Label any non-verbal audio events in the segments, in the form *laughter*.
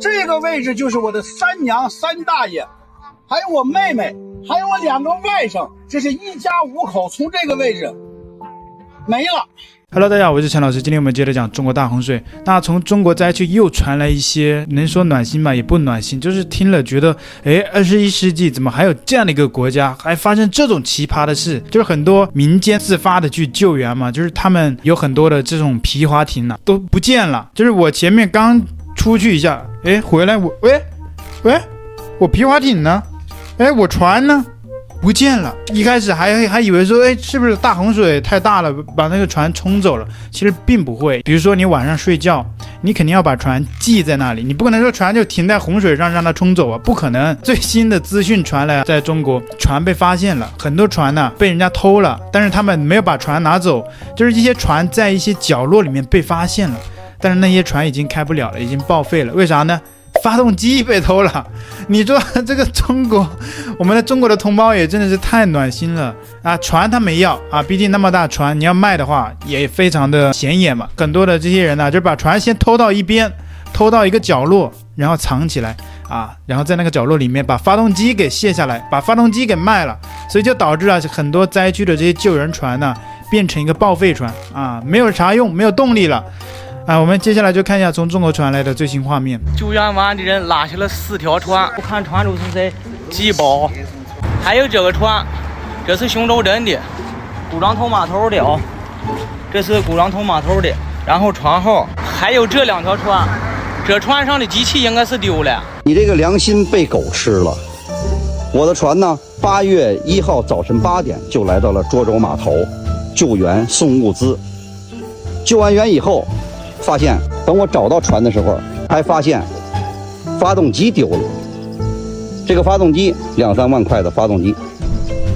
这个位置就是我的三娘、三大爷，还有我妹妹，还有我两个外甥，这是一家五口，从这个位置没了。Hello，大家好，我是陈老师。今天我们接着讲中国大洪水。那从中国灾区又传来一些，能说暖心吧，也不暖心，就是听了觉得，哎，二十一世纪怎么还有这样的一个国家，还发生这种奇葩的事？就是很多民间自发的去救援嘛，就是他们有很多的这种皮划艇呢、都不见了。就是我前面刚出去一下，哎，回来我，喂，喂，我皮划艇呢？哎，我船呢？不见了，一开始还还以为说，哎，是不是大洪水太大了，把那个船冲走了？其实并不会。比如说你晚上睡觉，你肯定要把船系在那里，你不可能说船就停在洪水上让它冲走啊，不可能。最新的资讯传来，在中国船被发现了，很多船呢被人家偷了，但是他们没有把船拿走，就是一些船在一些角落里面被发现了，但是那些船已经开不了了，已经报废了。为啥呢？发动机被偷了，你说 *laughs* 这个中国，我们的中国的同胞也真的是太暖心了啊！船他没要啊，毕竟那么大船，你要卖的话也非常的显眼嘛。很多的这些人呢，就把船先偷到一边，偷到一个角落，然后藏起来啊，然后在那个角落里面把发动机给卸下来，把发动机给卖了，所以就导致了很多灾区的这些救援船呢，变成一个报废船啊，没有啥用，没有动力了。啊，我们接下来就看一下从中国传来的最新画面。救援完的人拉下了四条船，不看船主是在挤包。还有这个船，这是雄州镇的，古庄头码头的啊、哦，这是古庄头码头的。然后船号，还有这两条船，这船上的机器应该是丢了。你这个良心被狗吃了。我的船呢，八月一号早晨八点就来到了涿州码头，救援送物资。救完援以后。发现，等我找到船的时候，还发现发动机丢了。这个发动机两三万块的发动机，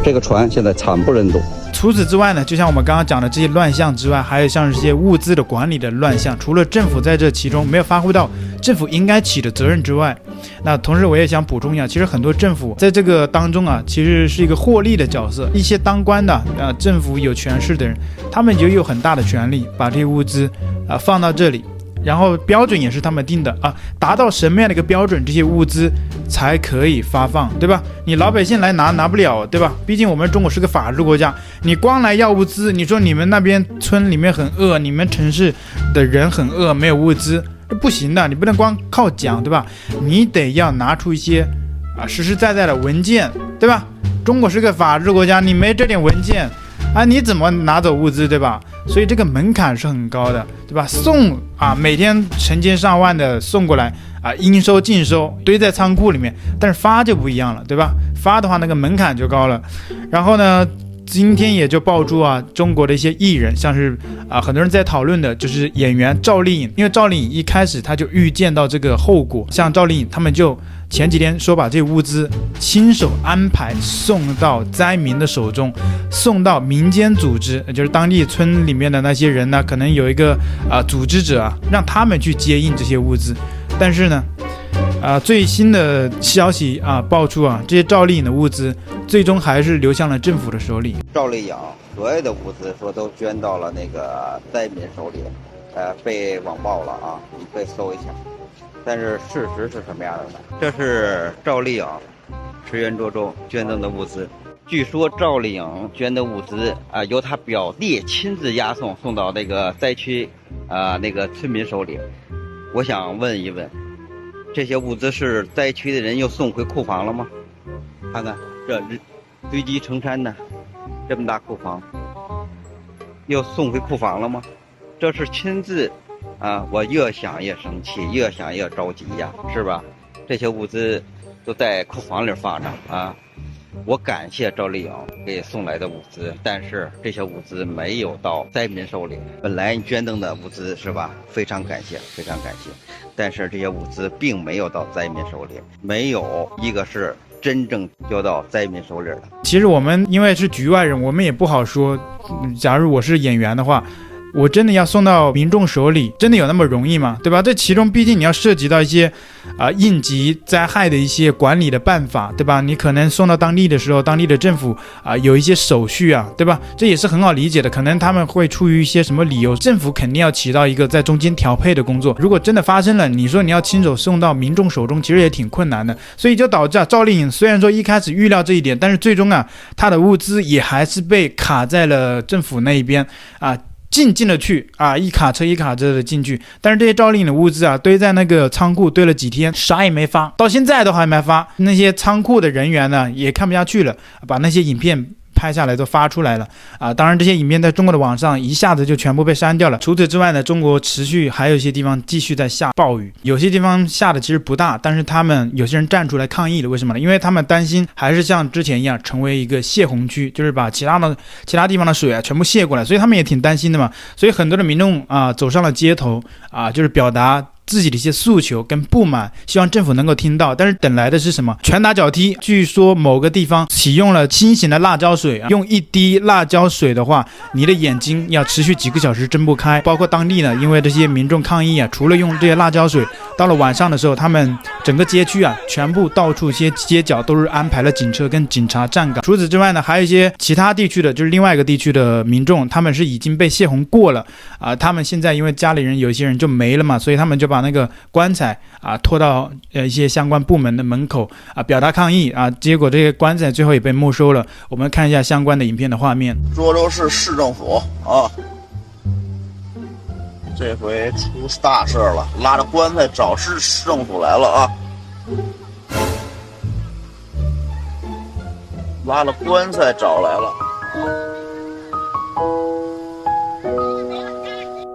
这个船现在惨不忍睹。除此之外呢，就像我们刚刚讲的这些乱象之外，还有像这些物资的管理的乱象，除了政府在这其中没有发挥到政府应该起的责任之外，那同时我也想补充一下，其实很多政府在这个当中啊，其实是一个获利的角色。一些当官的啊，政府有权势的人，他们就有很大的权利把这些物资啊放到这里。然后标准也是他们定的啊，达到什么样的一个标准，这些物资才可以发放，对吧？你老百姓来拿拿不了，对吧？毕竟我们中国是个法治国家，你光来要物资，你说你们那边村里面很饿，你们城市的人很饿，没有物资，这不行的，你不能光靠讲，对吧？你得要拿出一些啊实实在在的文件，对吧？中国是个法治国家，你没这点文件。啊，你怎么拿走物资，对吧？所以这个门槛是很高的，对吧？送啊，每天成千上万的送过来啊，应收尽收，堆在仓库里面。但是发就不一样了，对吧？发的话，那个门槛就高了。然后呢，今天也就爆出啊，中国的一些艺人，像是啊，很多人在讨论的就是演员赵丽颖，因为赵丽颖一开始他就预见到这个后果，像赵丽颖他们就。前几天说把这物资亲手安排送到灾民的手中，送到民间组织，就是当地村里面的那些人呢，可能有一个啊、组织者啊，让他们去接应这些物资。但是呢，啊、最新的消息啊爆出啊，这些赵丽颖的物资最终还是流向了政府的手里。赵丽颖所有的物资说都捐到了那个灾民手里，呃，被网暴了啊，你可以搜一下。但是事实是什么样的呢？这是赵丽颖驰援涿州捐赠的物资。据说赵丽颖捐的物资啊、由她表弟亲自押送送到那个灾区啊、那个村民手里。我想问一问，这些物资是灾区的人又送回库房了吗？看看这堆积成山的这么大库房，又送回库房了吗？这是亲自。啊，我越想越生气，越想越着急呀，是吧？这些物资都在库房里放着啊。我感谢赵丽颖给送来的物资，但是这些物资没有到灾民手里。本来捐赠的物资是吧？非常感谢，非常感谢。但是这些物资并没有到灾民手里，没有一个是真正交到灾民手里的。其实我们因为是局外人，我们也不好说。假如我是演员的话。我真的要送到民众手里，真的有那么容易吗？对吧？这其中毕竟你要涉及到一些啊、应急灾害的一些管理的办法，对吧？你可能送到当地的时候，当地的政府啊、有一些手续啊，对吧？这也是很好理解的。可能他们会出于一些什么理由，政府肯定要起到一个在中间调配的工作。如果真的发生了，你说你要亲手送到民众手中，其实也挺困难的。所以就导致啊，赵丽颖虽然说一开始预料这一点，但是最终啊，她的物资也还是被卡在了政府那一边啊。进进了去啊，一卡车一卡车的进去，但是这些赵丽颖的物资啊，堆在那个仓库堆了几天，啥也没发，到现在都还没发。那些仓库的人员呢，也看不下去了，把那些影片。拍下来都发出来了啊！当然，这些影片在中国的网上一下子就全部被删掉了。除此之外呢，中国持续还有一些地方继续在下暴雨，有些地方下的其实不大，但是他们有些人站出来抗议了。为什么呢？因为他们担心还是像之前一样成为一个泄洪区，就是把其他的其他地方的水啊全部泄过来，所以他们也挺担心的嘛。所以很多的民众啊走上了街头啊，就是表达。自己的一些诉求跟不满，希望政府能够听到，但是等来的是什么？拳打脚踢。据说某个地方启用了新型的辣椒水啊，用一滴辣椒水的话，你的眼睛要持续几个小时睁不开。包括当地呢，因为这些民众抗议啊，除了用这些辣椒水，到了晚上的时候，他们整个街区啊，全部到处一些街角都是安排了警车跟警察站岗。除此之外呢，还有一些其他地区的，就是另外一个地区的民众，他们是已经被泄洪过了啊，他们现在因为家里人有些人就没了嘛，所以他们就把。把那个棺材啊拖到呃一些相关部门的门口啊表达抗议啊，结果这个棺材最后也被没收了。我们看一下相关的影片的画面。涿州市市政府啊，这回出大事了，拉着棺材找市市政府来了啊，拉了棺材找来了。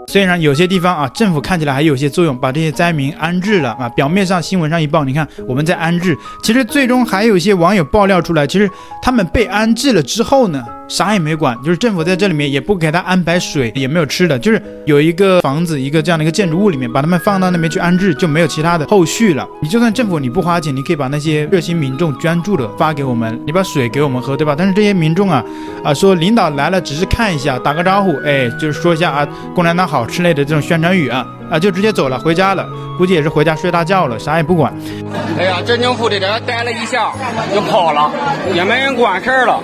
虽然有些地方啊，政府看起来还有些作用，把这些灾民安置了啊。表面上新闻上一报，你看我们在安置，其实最终还有一些网友爆料出来，其实他们被安置了之后呢，啥也没管，就是政府在这里面也不给他安排水，也没有吃的，就是有一个房子，一个这样的一个建筑物里面，把他们放到那边去安置，就没有其他的后续了。你就算政府你不花钱，你可以把那些热心民众捐助的发给我们，你把水给我们喝，对吧？但是这些民众啊啊说领导来了只是看一下，打个招呼，哎，就是说一下啊，共产党好之类的这种宣传语啊啊，就直接走了，回家了，估计也是回家睡大觉了，啥也不管。哎呀，镇政府的人待了一下就跑了，也没人管事儿了。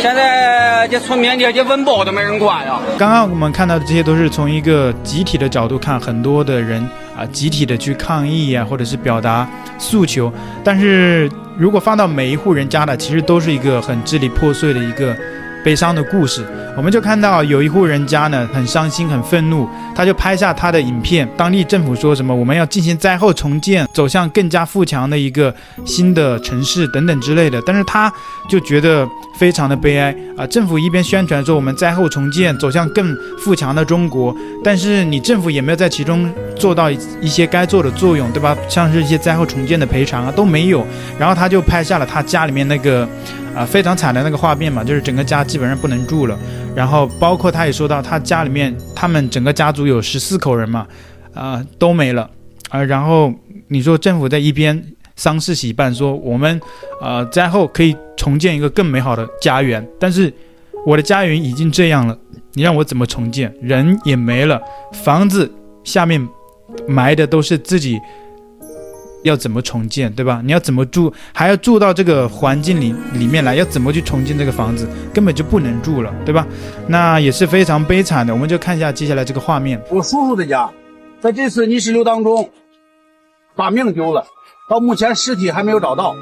现在这村民连这温饱都没人管呀。刚刚我们看到的这些都是从一个集体的角度看，很多的人啊，集体的去抗议呀，或者是表达诉求。但是如果放到每一户人家的，其实都是一个很支离破碎的一个。悲伤的故事，我们就看到有一户人家呢，很伤心，很愤怒，他就拍下他的影片。当地政府说什么，我们要进行灾后重建，走向更加富强的一个新的城市等等之类的。但是他就觉得非常的悲哀啊！政府一边宣传说我们灾后重建，走向更富强的中国，但是你政府也没有在其中做到一些该做的作用，对吧？像是一些灾后重建的赔偿啊都没有。然后他就拍下了他家里面那个。啊，非常惨的那个画面嘛，就是整个家基本上不能住了。然后包括他也说到，他家里面他们整个家族有十四口人嘛，啊，都没了。啊，然后你说政府在一边丧事喜办，说我们呃灾后可以重建一个更美好的家园，但是我的家园已经这样了，你让我怎么重建？人也没了，房子下面埋的都是自己。要怎么重建，对吧？你要怎么住，还要住到这个环境里里面来，要怎么去重建这个房子，根本就不能住了，对吧？那也是非常悲惨的。我们就看一下接下来这个画面。我叔叔的家，在这次泥石流当中，把命丢了，到目前尸体还没有找到。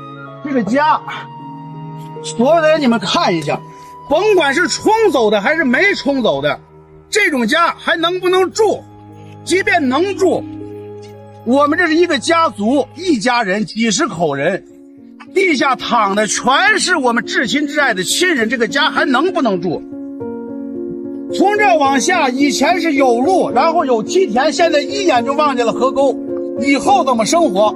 这个家，所有的人你们看一下，甭管是冲走的还是没冲走的，这种家还能不能住？即便能住。我们这是一个家族，一家人，几十口人，地下躺的全是我们至亲至爱的亲人，这个家还能不能住？从这往下，以前是有路，然后有梯田，现在一眼就望见了河沟，以后怎么生活？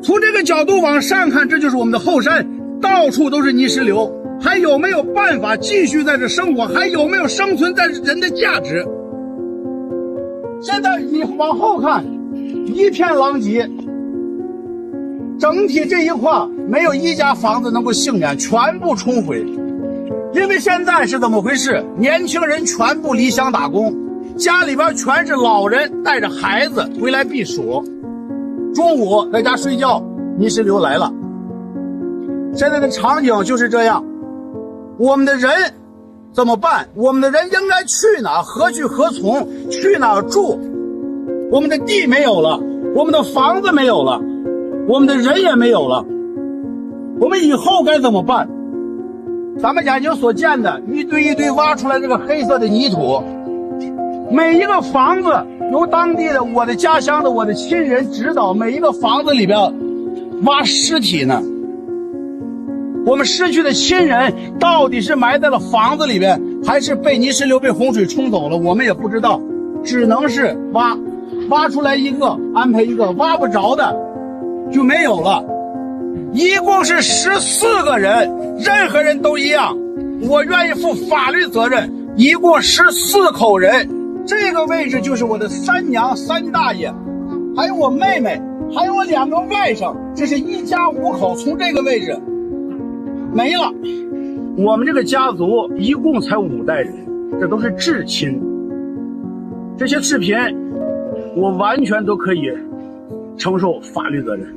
从这个角度往上看，这就是我们的后山，到处都是泥石流，还有没有办法继续在这生活？还有没有生存在人的价值？现在你往后看，一片狼藉，整体这一块没有一家房子能够幸免，全部冲毁。因为现在是怎么回事？年轻人全部离乡打工，家里边全是老人带着孩子回来避暑，中午在家睡觉，泥石流来了。现在的场景就是这样，我们的人怎么办？我们的人应该去哪？何去何从？去哪住？我们的地没有了，我们的房子没有了，我们的人也没有了，我们以后该怎么办？咱们眼睛所见的一堆一堆挖出来这个黑色的泥土，每一个房子由当地的我的家乡的我的亲人指导，每一个房子里边挖尸体呢。我们失去的亲人到底是埋在了房子里边，还是被泥石流、被洪水冲走了？我们也不知道，只能是挖，挖出来一个安排一个，挖不着的就没有了。一共是十四个人，任何人都一样，我愿意负法律责任。一共十四口人，这个位置就是我的三娘、三大爷，还有我妹妹，还有我两个外甥，这是一家五口，从这个位置。没了，我们这个家族一共才五代人，这都是至亲。这些视频，我完全都可以承受法律责任。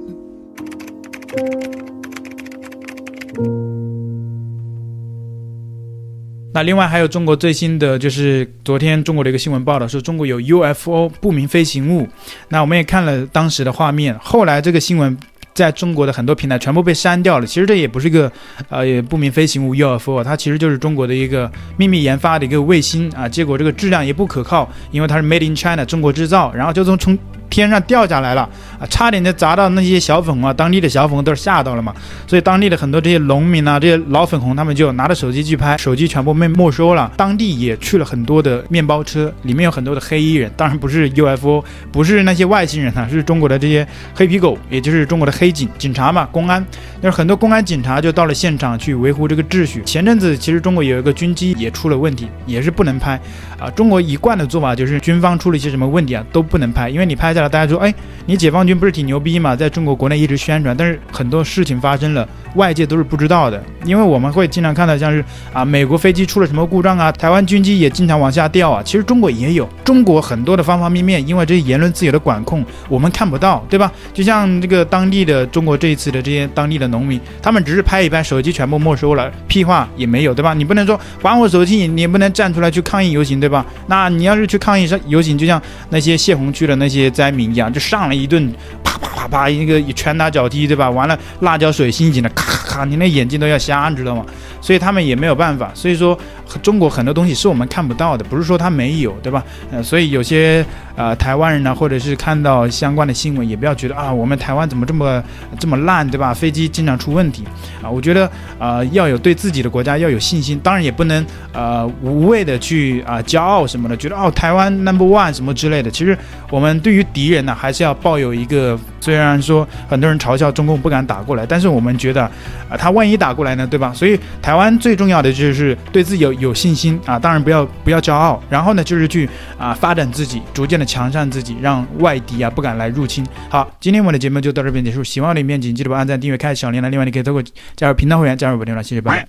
那另外还有中国最新的，就是昨天中国的一个新闻报道说，中国有 UFO 不明飞行物。那我们也看了当时的画面，后来这个新闻。在中国的很多平台全部被删掉了。其实这也不是一个，呃，也不明飞行物 UFO，它其实就是中国的一个秘密研发的一个卫星啊。结果这个质量也不可靠，因为它是 Made in China，中国制造，然后就从从。天上掉下来了啊，差点就砸到那些小粉红啊，当地的小粉红都是吓到了嘛。所以当地的很多这些农民啊，这些老粉红，他们就拿着手机去拍，手机全部被没收了。当地也去了很多的面包车，里面有很多的黑衣人，当然不是 UFO，不是那些外星人啊，是中国的这些黑皮狗，也就是中国的黑警警察嘛，公安。那很多公安警察就到了现场去维护这个秩序。前阵子其实中国有一个军机也出了问题，也是不能拍啊。中国一贯的做法就是军方出了一些什么问题啊，都不能拍，因为你拍下来，大家说，哎，你解放军并不是挺牛逼嘛，在中国国内一直宣传，但是很多事情发生了，外界都是不知道的，因为我们会经常看到像是啊，美国飞机出了什么故障啊，台湾军机也经常往下掉啊，其实中国也有，中国很多的方方面面，因为这些言论自由的管控，我们看不到，对吧？就像这个当地的中国这一次的这些当地的农民，他们只是拍一拍，手机全部没收了，屁话也没有，对吧？你不能说还我手机，你不能站出来去抗议游行，对吧？那你要是去抗议游行，就像那些泄洪区的那些灾民一样，就上了一顿啪啪啪啪一个拳打脚踢，对吧？完了辣椒水心情的咔咔咔，你那眼睛都要瞎，你知道吗？所以他们也没有办法。所以说，中国很多东西是我们看不到的，不是说它没有，对吧？呃，所以有些呃台湾人呢，或者是看到相关的新闻，也不要觉得啊，我们台湾怎么这么这么烂，对吧？飞机经常出问题啊，我觉得呃要有对自己的国家要有信心，当然也不能呃无谓的去啊、骄傲什么的，觉得哦台湾 number one 什么之类的。其实我们对于敌人呢，还是要抱有一个，虽然说很多人嘲笑中共不敢打过来，但是我们觉得啊、他万一打过来呢，对吧？所以台湾最重要的就是对自己有有信心啊，当然不要不要骄傲，然后呢就是去啊发展自己，逐渐的强善自己，让外敌啊不敢来入侵。好，今天我的节目就到这边结束，喜欢我的影片，请记得帮按赞、订阅、开小铃铛。另外，你可以通过加入频道会员加入我的频道，谢谢，拜拜。